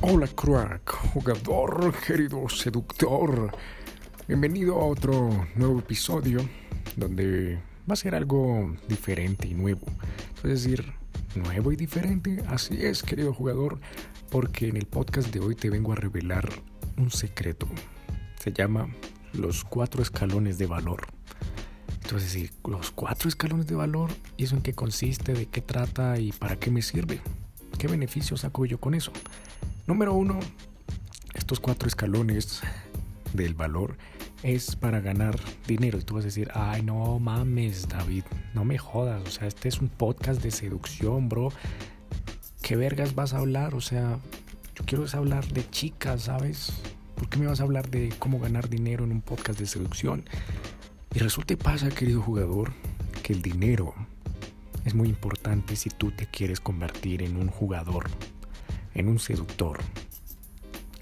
Hola crack, jugador, querido seductor. Bienvenido a otro nuevo episodio donde va a ser algo diferente y nuevo. Es decir, nuevo y diferente. Así es, querido jugador, porque en el podcast de hoy te vengo a revelar un secreto. Se llama los cuatro escalones de valor. Entonces, decir, los cuatro escalones de valor, ¿y eso en qué consiste? ¿De qué trata? ¿Y para qué me sirve? ¿Qué beneficios saco yo con eso? Número uno, estos cuatro escalones del valor es para ganar dinero. Y tú vas a decir, ay, no mames, David, no me jodas. O sea, este es un podcast de seducción, bro. ¿Qué vergas vas a hablar? O sea, yo quiero hablar de chicas, ¿sabes? ¿Por qué me vas a hablar de cómo ganar dinero en un podcast de seducción? Y resulta y pasa, querido jugador, que el dinero es muy importante si tú te quieres convertir en un jugador en un seductor,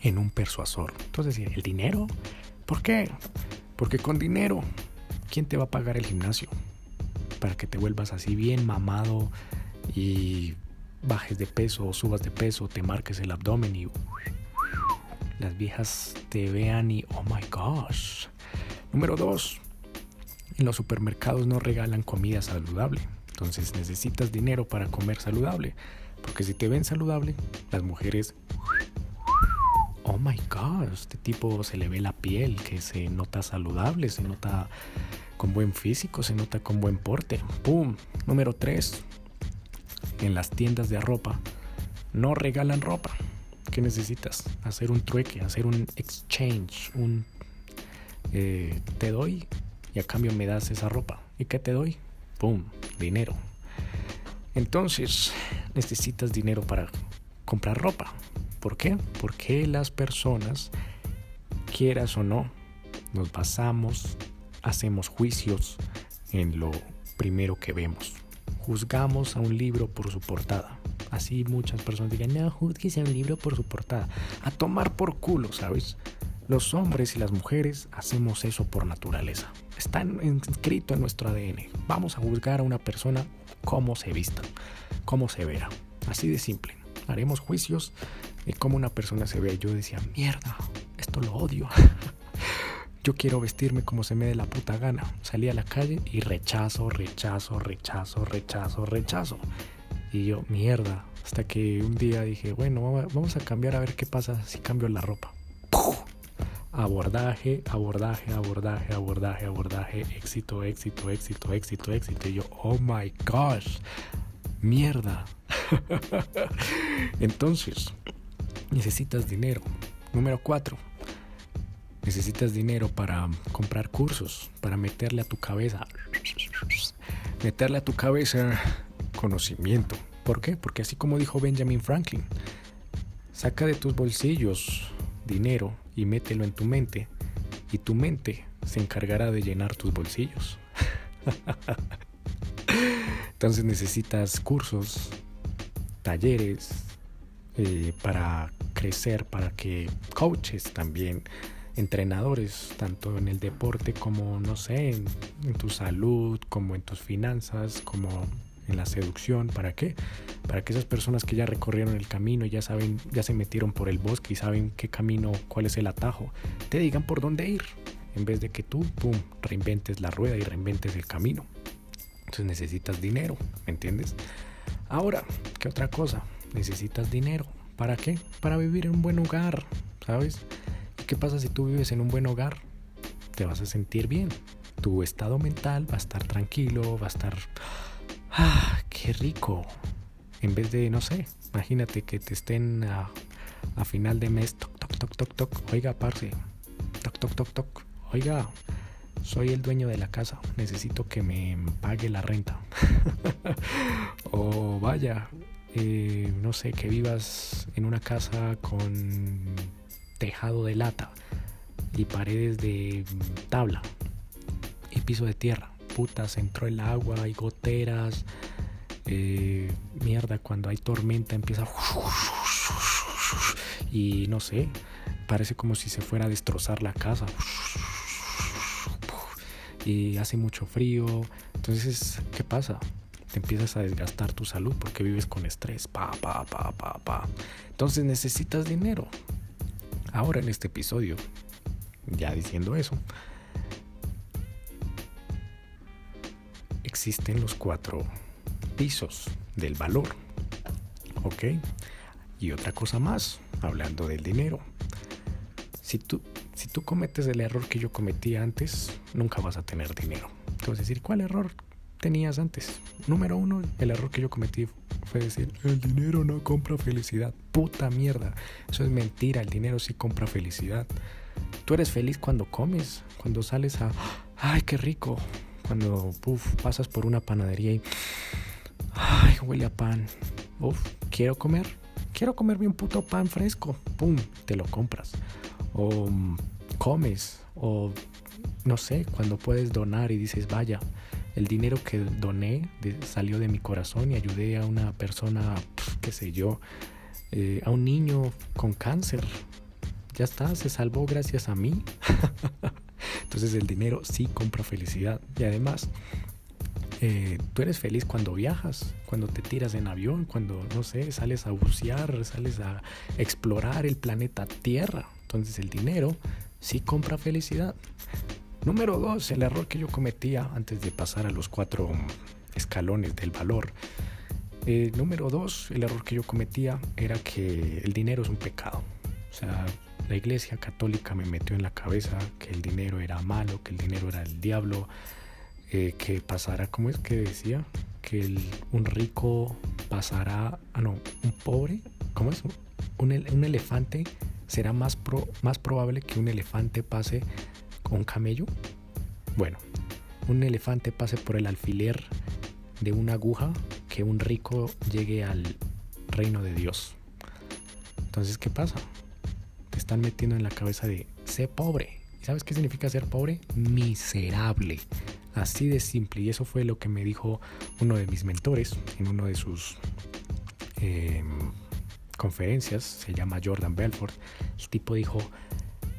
en un persuasor. Entonces, ¿el dinero? ¿Por qué? Porque con dinero, ¿quién te va a pagar el gimnasio? Para que te vuelvas así bien mamado y bajes de peso o subas de peso, te marques el abdomen y las viejas te vean y oh my gosh. Número dos, en los supermercados no regalan comida saludable. Entonces necesitas dinero para comer saludable. Porque si te ven saludable, las mujeres... Oh my god, este tipo se le ve la piel, que se nota saludable, se nota con buen físico, se nota con buen porte. ¡Pum! Número 3. En las tiendas de ropa no regalan ropa. ¿Qué necesitas? Hacer un trueque, hacer un exchange, un... Eh, te doy y a cambio me das esa ropa. ¿Y qué te doy? ¡Pum! Dinero. Entonces, necesitas dinero para comprar ropa. ¿Por qué? Porque las personas, quieras o no, nos basamos, hacemos juicios en lo primero que vemos. Juzgamos a un libro por su portada. Así muchas personas digan, no, juzgues a un libro por su portada. A tomar por culo, ¿sabes? Los hombres y las mujeres hacemos eso por naturaleza. Está inscrito en nuestro ADN. Vamos a juzgar a una persona cómo se vista, cómo se vea. Así de simple. Haremos juicios de cómo una persona se ve. Yo decía, mierda, esto lo odio. Yo quiero vestirme como se me dé la puta gana. Salí a la calle y rechazo, rechazo, rechazo, rechazo, rechazo. Y yo, mierda. Hasta que un día dije, bueno, vamos a cambiar a ver qué pasa si cambio la ropa. Abordaje, abordaje, abordaje, abordaje, abordaje, éxito, éxito, éxito, éxito, éxito. Y yo, oh my gosh, mierda. Entonces, necesitas dinero. Número cuatro, necesitas dinero para comprar cursos, para meterle a tu cabeza, meterle a tu cabeza conocimiento. ¿Por qué? Porque así como dijo Benjamin Franklin, saca de tus bolsillos dinero y mételo en tu mente y tu mente se encargará de llenar tus bolsillos. Entonces necesitas cursos, talleres eh, para crecer, para que coaches también, entrenadores, tanto en el deporte como, no sé, en, tu salud, como en tus finanzas, como en la seducción. ¿Para qué? Para que esas personas que ya recorrieron el camino, ya saben, ya se metieron por el bosque y saben qué camino, cuál es el atajo, te digan por dónde ir. En vez de que tú, pum, reinventes la rueda y reinventes el camino. Entonces necesitas dinero, ¿me entiendes? Ahora, ¿qué otra cosa? Necesitas dinero. ¿Para qué? Para vivir en un buen hogar, ¿sabes? ¿Y qué pasa si tú vives en un buen hogar? Te vas a sentir bien. Tu estado mental va a estar tranquilo, va a estar... ¡Ah, qué rico! En vez de, no sé, imagínate que te estén a, final de mes, toc, toc, toc, toc, toc, oiga, parce, toc, toc, toc, toc, oiga, soy el dueño de la casa, necesito que me pague la renta. o vaya, eh, no sé, que vivas en una casa con tejado de lata y paredes de tabla y piso de tierra. Putas, entró el agua, hay goteras. Eh, mierda, cuando hay tormenta empieza y no sé, parece como si se fuera a destrozar la casa y hace mucho frío. Entonces, ¿qué pasa? Te empiezas a desgastar tu salud porque vives con estrés. Pa, pa, pa, pa, pa. Entonces necesitas dinero. Ahora en este episodio, ya diciendo eso, existen los cuatro pisos del valor. ¿Ok? Y otra cosa más, hablando del dinero. Si tú, si tú cometes el error que yo cometí antes, nunca vas a tener dinero. Entonces, decir, ¿cuál error tenías antes? Número uno, el error que yo cometí fue decir, el dinero no compra felicidad. Puta mierda. Eso es mentira, el dinero sí compra felicidad. Tú eres feliz cuando comes, cuando sales a, ay, qué rico. Cuando pasas por una panadería y, ay, huele a pan. Uf, quiero comer quiero comerme un puto pan fresco, pum, te lo compras. O mm, comes, o no sé, cuando puedes donar y dices, vaya, el dinero que doné salió de mi corazón y ayudé a una persona, qué sé yo, eh, a un niño con cáncer. Ya está, se salvó gracias a mí. Entonces el dinero sí compra felicidad. Y además, eh, tú eres feliz cuando viajas, cuando te tiras en avión, cuando, no sé, sales a bucear, sales a explorar el planeta Tierra. Entonces el dinero sí compra felicidad. Número dos, el error que yo cometía antes de pasar a los cuatro escalones del valor. Eh, número dos, el error que yo cometía era que el dinero es un pecado. O sea, la iglesia católica me metió en la cabeza que el dinero era malo, que el dinero era el diablo, eh, que pasará, ¿cómo es que decía? Que un rico pasará, ah no, un pobre, ¿cómo es? Un, elefante será más, más probable que un elefante pase con un camello. Bueno, un elefante pase por el alfiler de una aguja que un rico llegue al reino de Dios. Entonces, ¿qué pasa? Te están metiendo en la cabeza de sé pobre. ¿Y sabes qué significa ser pobre? Miserable. Así de simple. Y eso fue lo que me dijo uno de mis mentores en uno de sus em, conferencias. Se llama Jordan Belfort. El tipo dijo,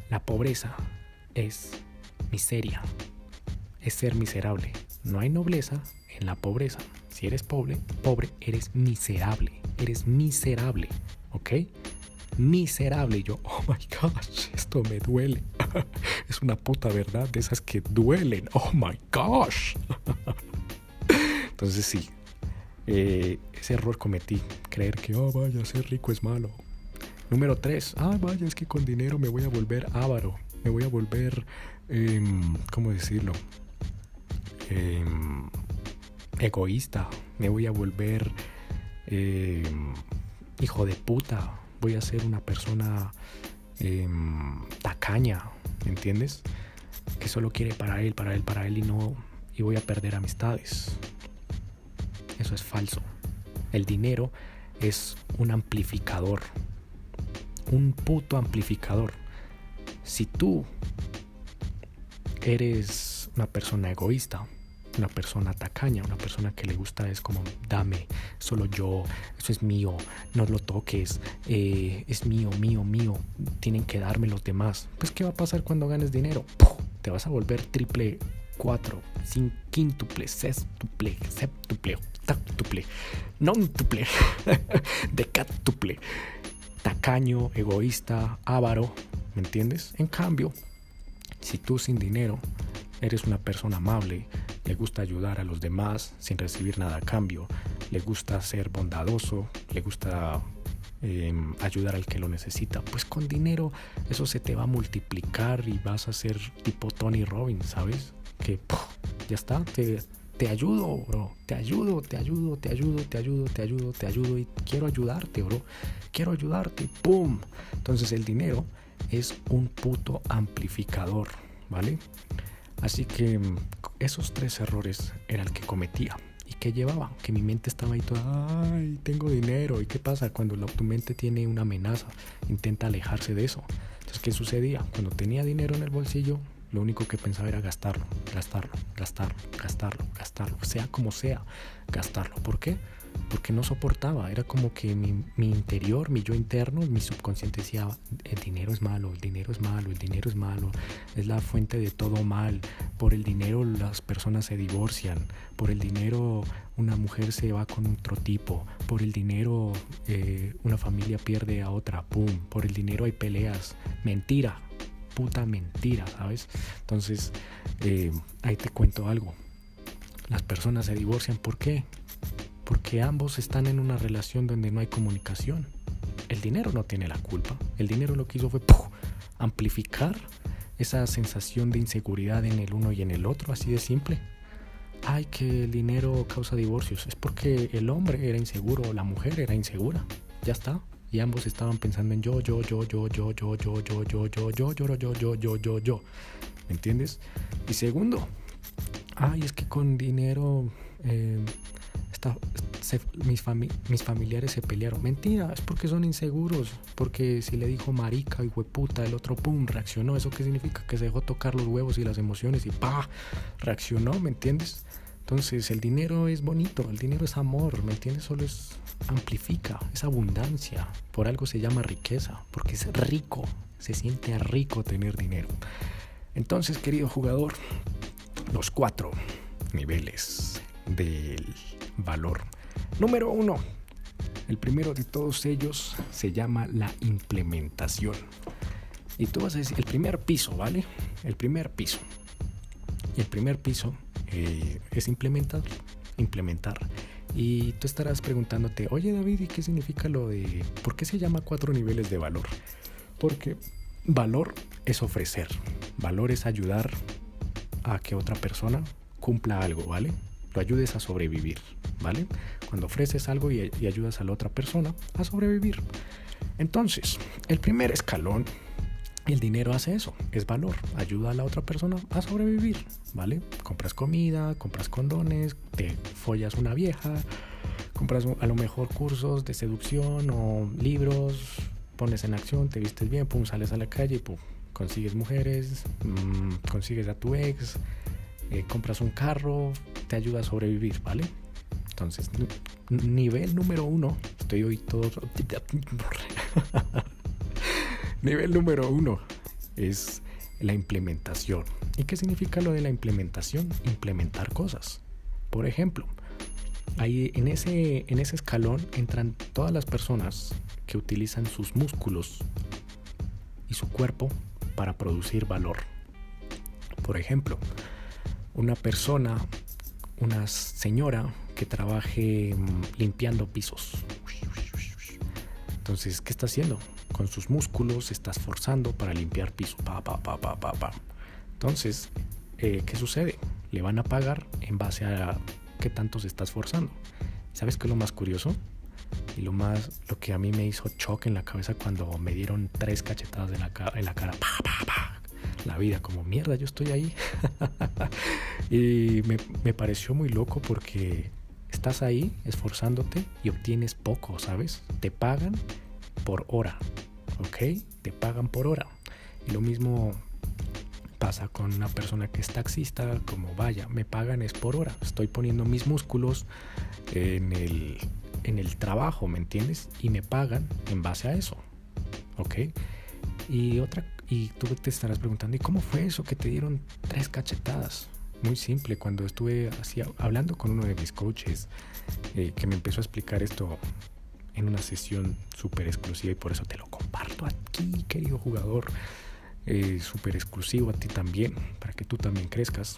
la pobreza es miseria. Es ser miserable. No hay nobleza en la pobreza. Si eres pobre, pobre, eres miserable. Eres miserable. ¿Ok? Miserable. Yo, oh my gosh, esto me duele. es una puta verdad de esas que duelen. Oh my gosh. Entonces sí, eh, ese error cometí. Creer que, oh vaya, ser rico es malo. Número tres, ah vaya, es que con dinero me voy a volver avaro. Me voy a volver, em, ¿cómo decirlo? Em, egoísta. Me voy a volver em, hijo de puta voy a ser una persona em, tacaña, ¿me entiendes? Que solo quiere para él, para él, para él y no y voy a perder amistades. Eso es falso. El dinero es un amplificador. Un puto amplificador. Si tú eres una persona egoísta, una persona tacaña, una persona que le gusta es como, dame, solo yo, eso es mío, no lo toques, eh, es mío, mío, mío, tienen que darme los demás. Pues, ¿qué va a pasar cuando ganes dinero? Te vas a volver triple, cuatro, cinco, quíntuple, sextuple, septuple, octatuple, nontuple, decatuple, tacaño, egoísta, avaro, ¿me entiendes? En cambio, si tú sin dinero eres una persona amable, le gusta ayudar a los demás sin recibir nada a cambio, le gusta ser bondadoso, le gusta em, ayudar al que lo necesita, pues con dinero eso se te va a multiplicar y vas a ser tipo Tony Robbins, ¿sabes? Que ya está, te, te ayudo, bro, te ayudo, te ayudo, te ayudo, te ayudo, te ayudo, te ayudo y quiero ayudarte, bro, quiero ayudarte, ¡pum! Entonces el dinero es un puto amplificador, ¿vale? Así que mm, esos tres errores era el que cometía. ¿Y qué llevaba? Que mi mente estaba ahí toda, ay, tengo dinero. ¿Y qué pasa cuando tu mente tiene una amenaza? Intenta alejarse de eso. Entonces, ¿qué sucedía? Cuando tenía dinero en el bolsillo, lo único que pensaba era gastarlo, gastarlo, gastarlo, gastarlo, gastarlo, sea como sea, gastarlo. ¿Por qué? Porque no soportaba. Era como que mi, interior, mi yo interno, mi subconsciente decía, el dinero es malo, el dinero es malo, el dinero es malo, es la fuente de todo mal. por el dinero las personas se divorcian, por el dinero una mujer se va con otro tipo, por el dinero eh, una familia pierde a otra, pum, por el dinero hay peleas, mentira, puta mentira, ¿sabes? Entonces, eh, ahí te cuento algo. Las personas se divorcian, ¿por qué? Porque ambos están en una relación donde no hay comunicación. El dinero no tiene la culpa. El dinero lo que hizo fue amplificar esa sensación de inseguridad en el uno y en el otro, así de simple. Ay, que el dinero causa divorcios. Es porque el hombre era inseguro, la mujer era insegura. Ya está. Y ambos estaban pensando en yo, yo, yo, yo, yo, yo, yo, yo, yo, yo, yo, yo, yo, yo, yo, yo, yo. ¿Me entiendes? Y segundo, ay, es que con dinero mis, familiares se pelearon. Mentira, es porque son inseguros. Porque si le dijo marica y hueputa, el otro pum, reaccionó. ¿Eso qué significa? Que se dejó tocar los huevos y las emociones y pa, reaccionó, ¿me entiendes? Entonces el dinero es bonito, el dinero es amor, ¿me entiendes? Solo es amplifica, es abundancia. Por algo se llama riqueza, porque es rico, se siente rico tener dinero. Entonces, querido jugador, los cuatro niveles del valor. Número uno, el primero de todos ellos se llama la implementación. Y tú vas a decir, el primer piso, ¿vale? El primer piso. Y el primer piso eh, es implementar. Implementar. Y tú estarás preguntándote, oye David, ¿y qué significa lo de... ¿Por qué se llama cuatro niveles de valor? Porque valor es ofrecer. Valor es ayudar a que otra persona cumpla algo, ¿vale? Lo ayudes a sobrevivir, ¿vale? Cuando ofreces algo y, ayudas a la otra persona a sobrevivir. Entonces, el primer escalón el dinero hace eso, es valor, ayuda a la otra persona a sobrevivir, ¿vale? Compras comida, compras condones, te follas una vieja, compras a lo mejor cursos de seducción o libros, pones en acción, te vistes bien, pum, sales a la calle, pum, consigues mujeres, mmm, consigues a tu ex, eh, compras un carro, te ayuda a sobrevivir, ¿vale? Entonces, nivel número uno, estoy hoy todo... Nivel número uno es la implementación. ¿Y qué significa lo de la implementación? Implementar cosas. Por ejemplo, ahí en ese, en ese escalón entran todas las personas que utilizan sus músculos y su cuerpo para producir valor. Por ejemplo, una persona, una señora que trabaje mm, limpiando pisos. Entonces, ¿qué está haciendo? con sus músculos se está esforzando para limpiar piso. Pa, pa, pa, pa, pa, pa. Entonces, eh, ¿qué sucede? Le van a pagar en base a qué tanto se está esforzando. ¿Sabes qué es lo más curioso? Y lo más, lo que a mí me hizo choque en la cabeza cuando me dieron tres cachetadas en la, en la cara. Pa, pa, pa. La vida, como mierda, yo estoy ahí. y me, me pareció muy loco porque estás ahí esforzándote y obtienes poco, ¿sabes? Te pagan por hora, ¿ok? Te pagan por hora. Y lo mismo pasa con una persona que es taxista, como vaya, me pagan es por hora. Estoy poniendo mis músculos en el, en el trabajo, ¿me entiendes? Y me pagan en base a eso, ¿ok? Y otra, y tú te estarás preguntando, ¿y cómo fue eso que te dieron tres cachetadas? Muy simple, cuando estuve así hablando con uno de mis coaches eh, que me empezó a explicar esto en una sesión súper exclusiva y por eso te lo comparto aquí, querido jugador. Eh, súper exclusivo a ti también, para que tú también crezcas.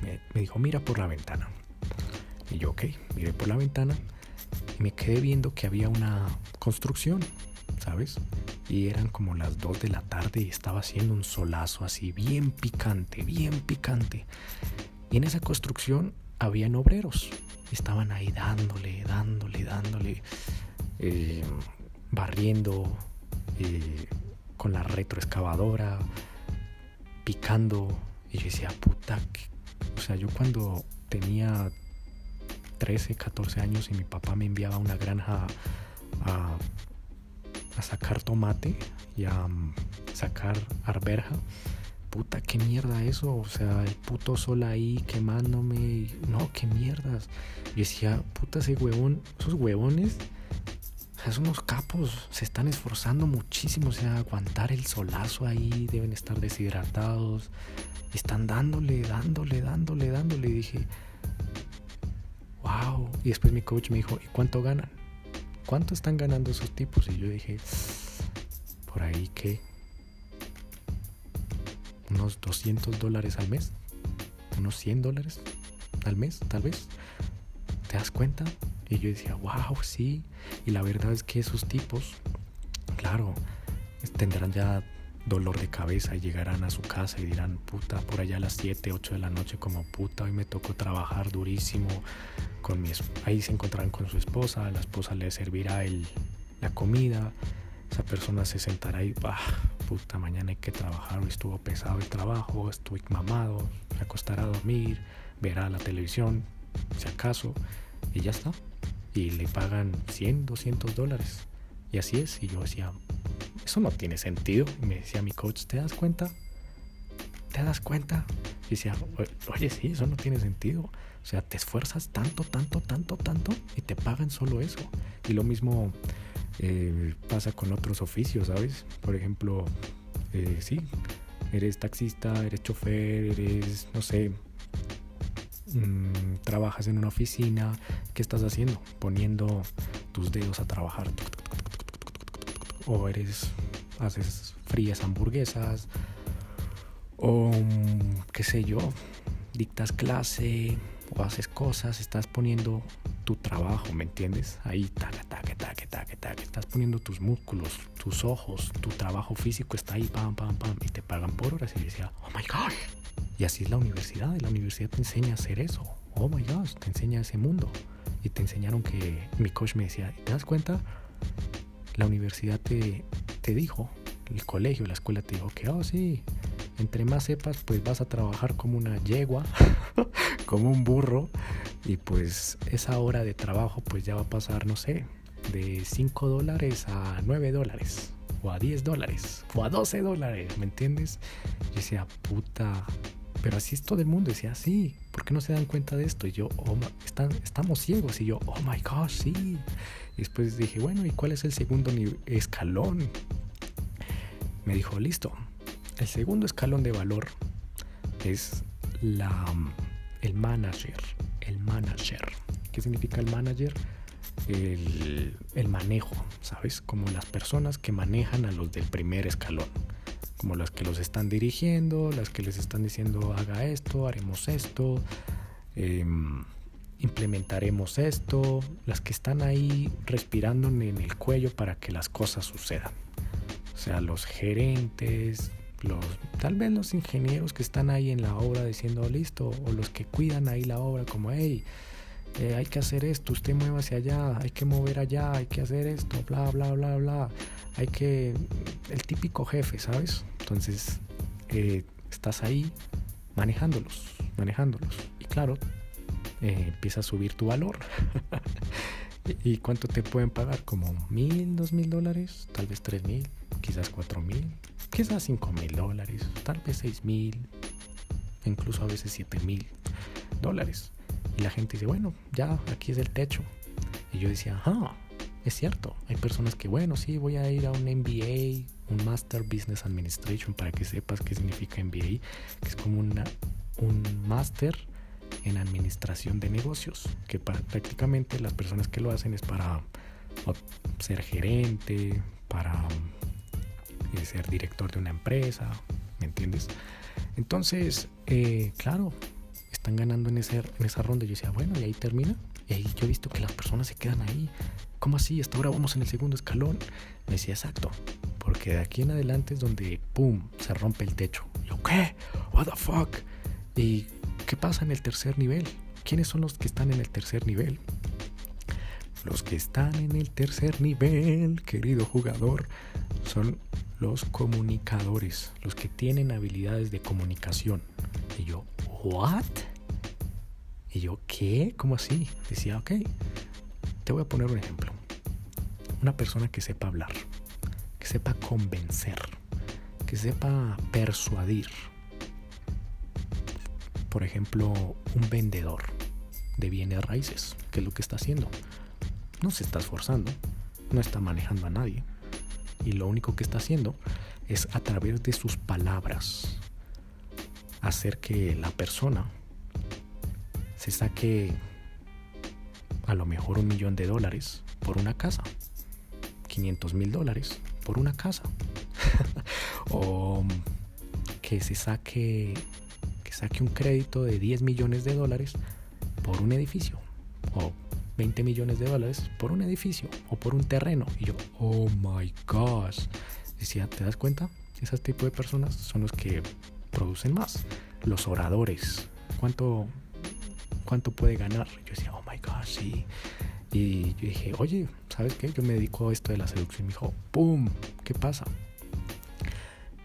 Me, me, dijo, mira por la ventana. Y yo, ok, miré por la ventana y me quedé viendo que había una construcción, ¿sabes? Y eran como las 2 de la tarde y estaba haciendo un solazo así, bien picante, bien picante. Y en esa construcción habían obreros, estaban ahí dándole, dándole, dándole, eh, barriendo eh, con la retroexcavadora, picando. Y yo decía, puta, o sea, yo cuando tenía 13, 14 años y mi papá me enviaba a una granja a, a sacar tomate y a um, sacar arberja puta, qué mierda eso, o sea, el puto sol ahí quemándome, no, qué mierdas. Y decía, puta, ese huevón, esos huevones son unos capos, se están esforzando muchísimo, o sea, aguantar el solazo ahí, deben estar deshidratados, están dándole, dándole, dándole, dándole. Y dije, wow. Y después mi coach me dijo, ¿y cuánto ganan? ¿Cuánto están ganando esos tipos? Y yo dije, por ahí que unos 200 dólares al mes, unos 100 dólares al mes, tal vez. ¿Te das cuenta? Y yo decía, wow, sí. Y la verdad es que esos tipos, claro, tendrán ya dolor de cabeza y llegarán a su casa y dirán, puta, por allá a las 7, 8 de la noche como puta, hoy me tocó trabajar durísimo con mi ahí se encontrarán con su esposa, la esposa le servirá el, la comida, esa persona se sentará y, bah, puta, mañana hay que trabajar, hoy estuvo pesado el trabajo, estoy mamado, se acostará a dormir, verá la televisión, si acaso, y ya está y le pagan 100, 200 dólares. Y así es. Y yo decía, eso no tiene sentido. Me decía mi coach, ¿te das cuenta? ¿Te das cuenta? Y decía, oye, sí, eso no tiene sentido. O sea, te esfuerzas tanto, tanto, tanto, tanto y te pagan solo eso. Y lo mismo eh, pasa con otros oficios, ¿sabes? Por ejemplo, eh, sí, eres taxista, eres chofer, eres, no sé, Mm, trabajas en una oficina, ¿qué estás haciendo? Poniendo tus dedos a trabajar. O eres, haces frías hamburguesas. O qué sé yo, dictas clase o haces cosas, estás poniendo tu trabajo, ¿me entiendes? Ahí, taca, taca, taca, taca, taca. Estás poniendo tus músculos, tus ojos, tu trabajo físico está ahí, pam, pam, pam, y te pagan por horas. Y decía, oh my god, y así es la universidad. Y la universidad te enseña a hacer eso. Oh my gosh, te enseña ese mundo. Y te enseñaron que mi coach me decía, ¿te das cuenta? La universidad te, te dijo, el colegio, la escuela te dijo que, oh sí, entre más sepas, pues vas a trabajar como una yegua, como un burro. Y pues esa hora de trabajo pues ya va a pasar, no sé, de 5 dólares a 9 dólares. O a 10 dólares. O a 12 dólares, ¿me entiendes? Yo decía, puta, pero así es todo el mundo. Decía, sí, ¿por qué no se dan cuenta de esto? Y yo, oh, están, estamos ciegos. Y yo, oh my gosh, sí. Y después dije, bueno, ¿y cuál es el segundo escalón? Me dijo, listo. El segundo escalón de valor es la, el manager. El manager. ¿Qué significa el manager? El, el manejo, ¿sabes? Como las personas que manejan a los del primer escalón como las que los están dirigiendo, las que les están diciendo haga esto, haremos esto, em, implementaremos esto, las que están ahí respirando en el cuello para que las cosas sucedan. O sea, los gerentes, los, tal vez los ingenieros que están ahí en la obra diciendo listo, o los que cuidan ahí la obra como, hey, eh, hay que hacer esto, usted mueva hacia allá, hay que mover allá, hay que hacer esto, bla, bla, bla, bla. Hay que, el típico jefe, ¿sabes? Entonces, eh, estás ahí manejándolos, manejándolos. Y claro, eh, empieza a subir tu valor. ¿Y cuánto te pueden pagar? Como mil, dos mil dólares, tal vez tres mil, quizás cuatro mil, quizás cinco mil dólares, tal vez seis mil, incluso a veces siete mil dólares. Y la gente dice, bueno, ya aquí es el techo. Y yo decía, ah, es cierto, hay personas que, bueno, sí, voy a ir a un MBA, un Master Business Administration, para que sepas qué significa MBA, que es como una, un máster en administración de negocios, que prácticamente las personas que lo hacen es para ser gerente, para eh, ser director de una empresa, ¿me entiendes? Entonces, eh, claro, están ganando en, ese, en esa ronda. Yo decía, bueno, y ahí termina. Y ahí yo he visto que las personas se quedan ahí. ¿Cómo así? Hasta ahora vamos en el segundo escalón. Me decía, exacto. Porque de aquí en adelante es donde, ¡pum!, se rompe el techo. Yo, ¿qué? ¿What the fuck? ¿Y qué pasa en el tercer nivel? ¿Quiénes son los que están en el tercer nivel? Los que están en el tercer nivel, querido jugador, son los comunicadores, los que tienen habilidades de comunicación. Y yo, ¿what? Y yo, ¿qué? ¿Cómo así? Decía, ok, te voy a poner un ejemplo. Una persona que sepa hablar, sepa convencer, que sepa persuadir. Por ejemplo, un vendedor de bienes raíces, que es lo que está haciendo. No se está esforzando, no está manejando a nadie. Y lo único que está haciendo es a través de sus palabras hacer que la persona se saque a lo mejor un millón de dólares por una casa, 500 mil dólares por una casa, o que se saque, que saque un crédito de 10 millones de dólares por un edificio, o 20 millones de dólares por un edificio o por un terreno. Y yo, oh my gosh. Decía, ¿te das cuenta? Ese tipo de personas son los que producen más. Los oradores. ¿Cuánto, cuánto puede ganar? Yo decía, oh my gosh, sí. Y yo dije, oye, ¿sabes qué? Yo me dedico a esto de la seducción. Y me dijo, ¡pum! ¿Qué pasa?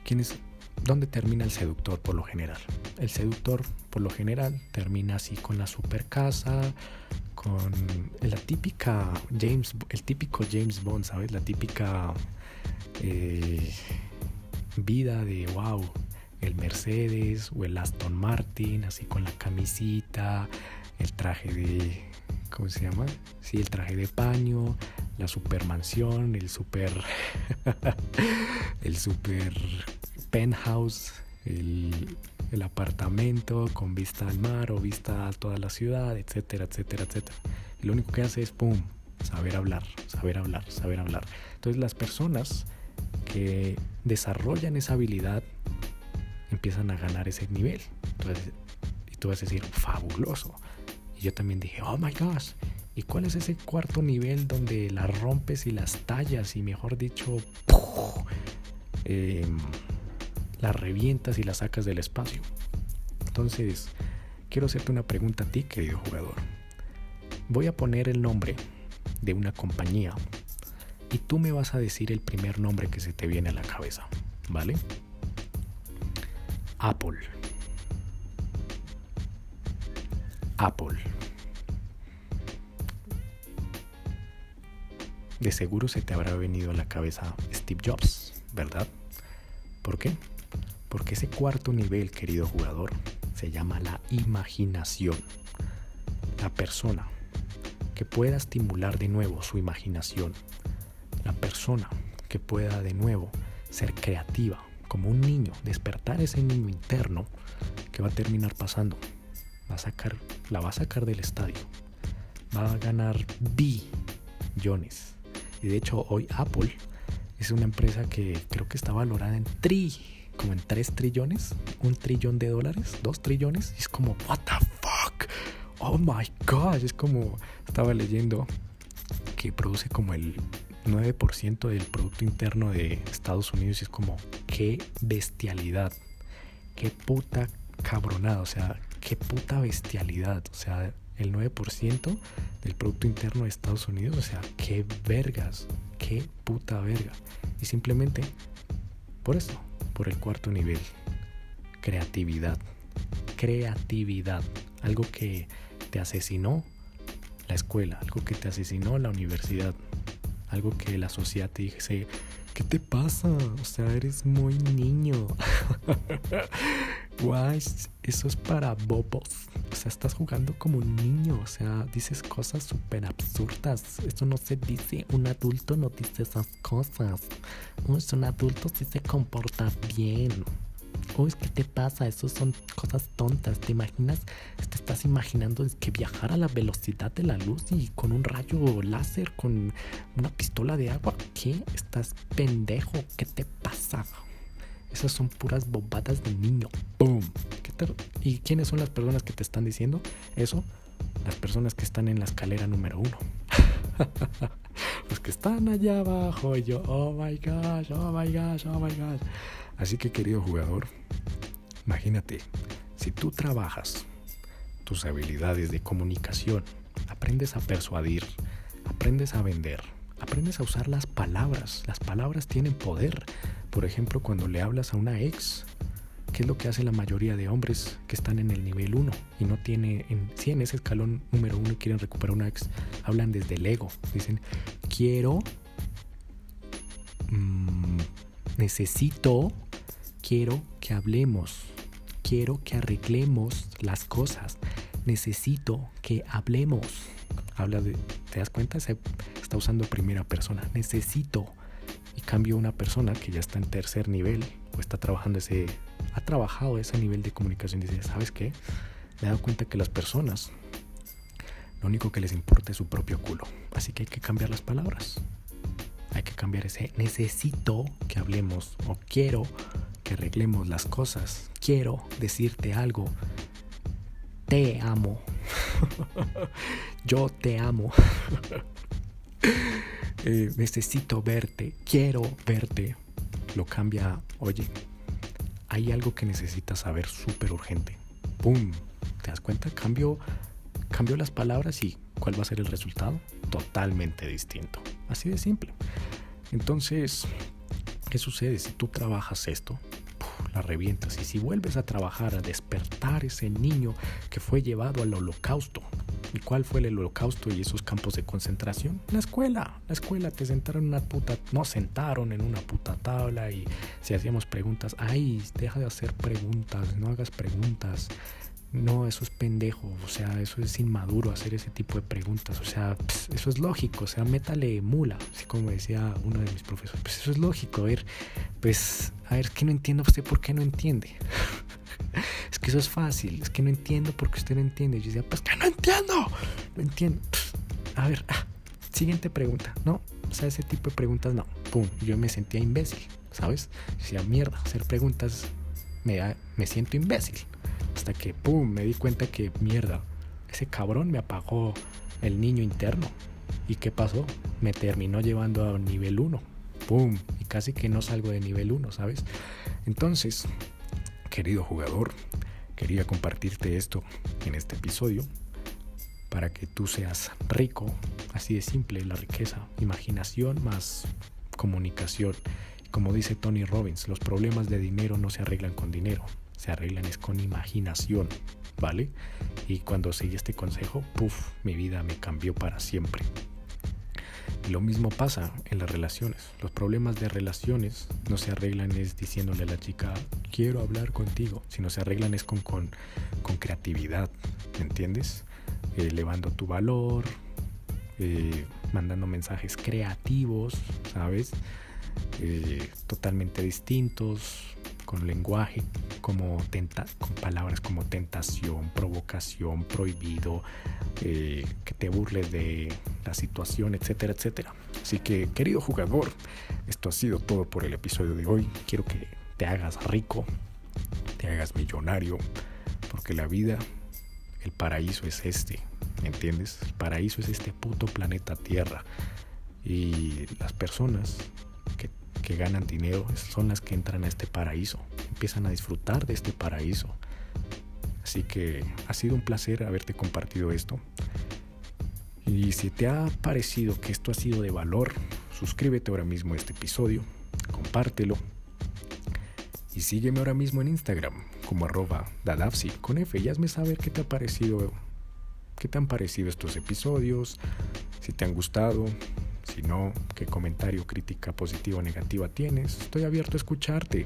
¿Quién es? ¿Dónde termina el seductor por lo general? El seductor por lo general termina así con la super casa, con la típica James, el típico James Bond, ¿sabes? La típica eh, vida de wow, el Mercedes o el Aston Martin, así con la camisita, el traje de, ¿cómo se llama? Sí, el traje de paño, la supermansión, el super, el super penthouse, el el apartamento con vista al mar o vista a toda la ciudad, etcétera, etcétera, etcétera. Lo único que hace es, ¡pum!, saber hablar, saber hablar, saber hablar. Entonces las personas que desarrollan esa habilidad empiezan a ganar ese nivel. Entonces, y tú vas a decir, fabuloso. Yo también dije, oh my gosh. ¿Y cuál es ese cuarto nivel donde las rompes y las tallas y mejor dicho, eh, la revientas y la sacas del espacio. Entonces, quiero hacerte una pregunta a ti, querido jugador. Voy a poner el nombre de una compañía y tú me vas a decir el primer nombre que se te viene a la cabeza, ¿vale? Apple. Apple. De seguro se te habrá venido a la cabeza Steve Jobs, ¿verdad? ¿Por qué? Porque ese cuarto nivel, querido jugador, se llama la imaginación. La persona que pueda estimular de nuevo su imaginación. La persona que pueda de nuevo ser creativa, como un niño, despertar ese niño interno que va a terminar pasando. Va a sacar, la va a sacar del estadio. Va a ganar billones. Y de hecho hoy Apple es una empresa que creo que está valorada en tri como en 3 trillones, un trillón de dólares, 2 trillones, y es como, what the fuck, oh my god, es como, estaba leyendo que produce como el 9% del Producto Interno de Estados Unidos, y es como, qué bestialidad, qué puta cabronada, o sea, qué puta bestialidad, o sea, el 9% del Producto Interno de Estados Unidos, o sea, qué vergas, qué puta verga. Y simplemente por eso, por el cuarto nivel. Creatividad. Creatividad. Algo que te asesinó la escuela, algo que te asesinó la universidad, algo que la sociedad te dice, ¿qué te pasa? O sea, eres muy niño. Guay, eso es para bobos. O sea, estás jugando como un niño. O sea, dices cosas súper absurdas. Eso no se dice. Un adulto no dice esas cosas. un adulto sí se comporta bien. Uy, ¿qué te pasa? Eso son cosas tontas. ¿Te imaginas? Te estás imaginando que viajar a la velocidad de la luz y con un rayo láser, con una pistola de agua. ¿Qué? Estás pendejo. ¿Qué te pasa? Esas son puras bobadas de niño. ¡Boom! ¿Y quiénes son las personas que te están diciendo eso? Las personas que están en la escalera número uno. Los que están allá abajo. Y yo, oh my gosh, oh my gosh, oh my gosh. Así que, querido jugador, imagínate, si tú trabajas tus habilidades de comunicación, aprendes a persuadir, aprendes a vender, aprendes a usar las palabras. Las palabras tienen poder. Por ejemplo, cuando le hablas a una ex, ¿qué es lo que hace la mayoría de hombres que están en el nivel 1 y no tiene, en, sí, en ese escalón número 1 y quieren recuperar una ex? Hablan desde el ego. Dicen, quiero, mm, necesito, quiero que hablemos, quiero que arreglemos las cosas, necesito que hablemos. Habla de, ¿te das cuenta? Usando primera persona. Necesito. Y cambio una persona que ya está en tercer nivel o está trabajando ese, ha trabajado ese nivel de comunicación. Dice, ¿sabes qué? Me he dado cuenta que las personas, lo único que les importa es su propio culo. Así que hay que cambiar las palabras. Hay que cambiar ese necesito que hablemos o quiero que arreglemos las cosas. Quiero decirte algo. Te amo. Yo te amo. Eh, necesito verte. Quiero verte. Lo cambia. Oye, hay algo que necesitas saber súper urgente. ¡Pum! ¿Te das cuenta? Cambio, cambio las palabras y ¿cuál va a ser el resultado? Totalmente distinto. Así de simple. Entonces, ¿qué sucede si tú trabajas esto? la revientas. Y si vuelves a trabajar, a despertar ese niño que fue llevado al holocausto. ¿Y cuál fue el holocausto y esos campos de concentración? La escuela. La escuela te sentaron en una puta... No sentaron en una puta tabla y si hacíamos preguntas, ay, deja de hacer preguntas, no hagas preguntas. No, eso es pendejo, o sea, eso es inmaduro hacer ese tipo de preguntas, o sea, eso es lógico, o sea, métale mula, así como decía uno de mis profesores, pues eso es lógico, a ver, pues, a ver, que no entiendo usted por qué no entiende. Que eso es fácil, es que no entiendo porque usted no entiende. Yo decía, pues que no entiendo, no entiendo. a ver, ah, siguiente pregunta, ¿no? O sea, ese tipo de preguntas no, pum, yo me sentía imbécil, ¿sabes? Decía, mierda, hacer preguntas me, da, me siento imbécil. Hasta que, pum, me di cuenta que, mierda, ese cabrón me apagó el niño interno. ¿Y qué pasó? Me terminó llevando a nivel 1. ¡Pum! Y casi que no salgo de nivel 1, ¿sabes? Entonces, querido jugador, quería compartirte esto en este episodio para que tú seas rico, así de simple, la riqueza, imaginación más comunicación. Como dice Tony Robbins, los problemas de dinero no se arreglan con dinero, se arreglan es con imaginación, ¿vale? Y cuando seguí este consejo, puff, mi vida me cambió para siempre. Y lo mismo pasa en las relaciones. Los problemas de relaciones no se arreglan es diciéndole a la chica, quiero hablar contigo, sino se arreglan es con, con, con creatividad, ¿me entiendes? elevando tu valor, eh, mandando mensajes creativos, ¿sabes? Eh, totalmente distintos, con lenguaje como tenta, con palabras como tentación, provocación, prohibido, eh, que te burles de la situación, etcétera, etcétera. Así que, querido jugador, esto ha sido todo por el episodio de hoy. Quiero que te hagas rico, te hagas millonario, porque la vida, el paraíso es este, ¿me entiendes? El paraíso es este puto planeta Tierra. Y las personas que que ganan dinero son las que entran a este paraíso, empiezan a disfrutar de este paraíso. Así que ha sido un placer haberte compartido esto. Y si te ha parecido que esto ha sido de valor, suscríbete ahora mismo a este episodio, compártelo y sígueme ahora mismo en Instagram como arroba dadafsi con F y hazme saber qué te ha parecido, qué te han parecido estos episodios, si te han gustado, si no, qué comentario, crítica positiva o negativa tienes. Estoy abierto a escucharte.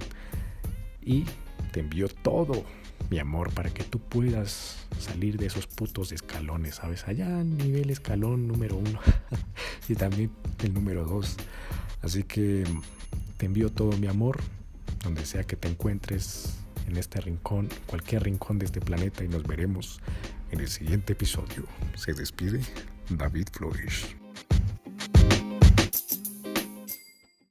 Y te envío todo mi amor para que tú puedas salir de esos putos escalones, ¿sabes? Allá nivel escalón número uno y también el número dos. Así que te envío todo mi amor, donde sea que te encuentres en este rincón, cualquier rincón de este planeta y nos veremos en el siguiente episodio. Se despide David Flores.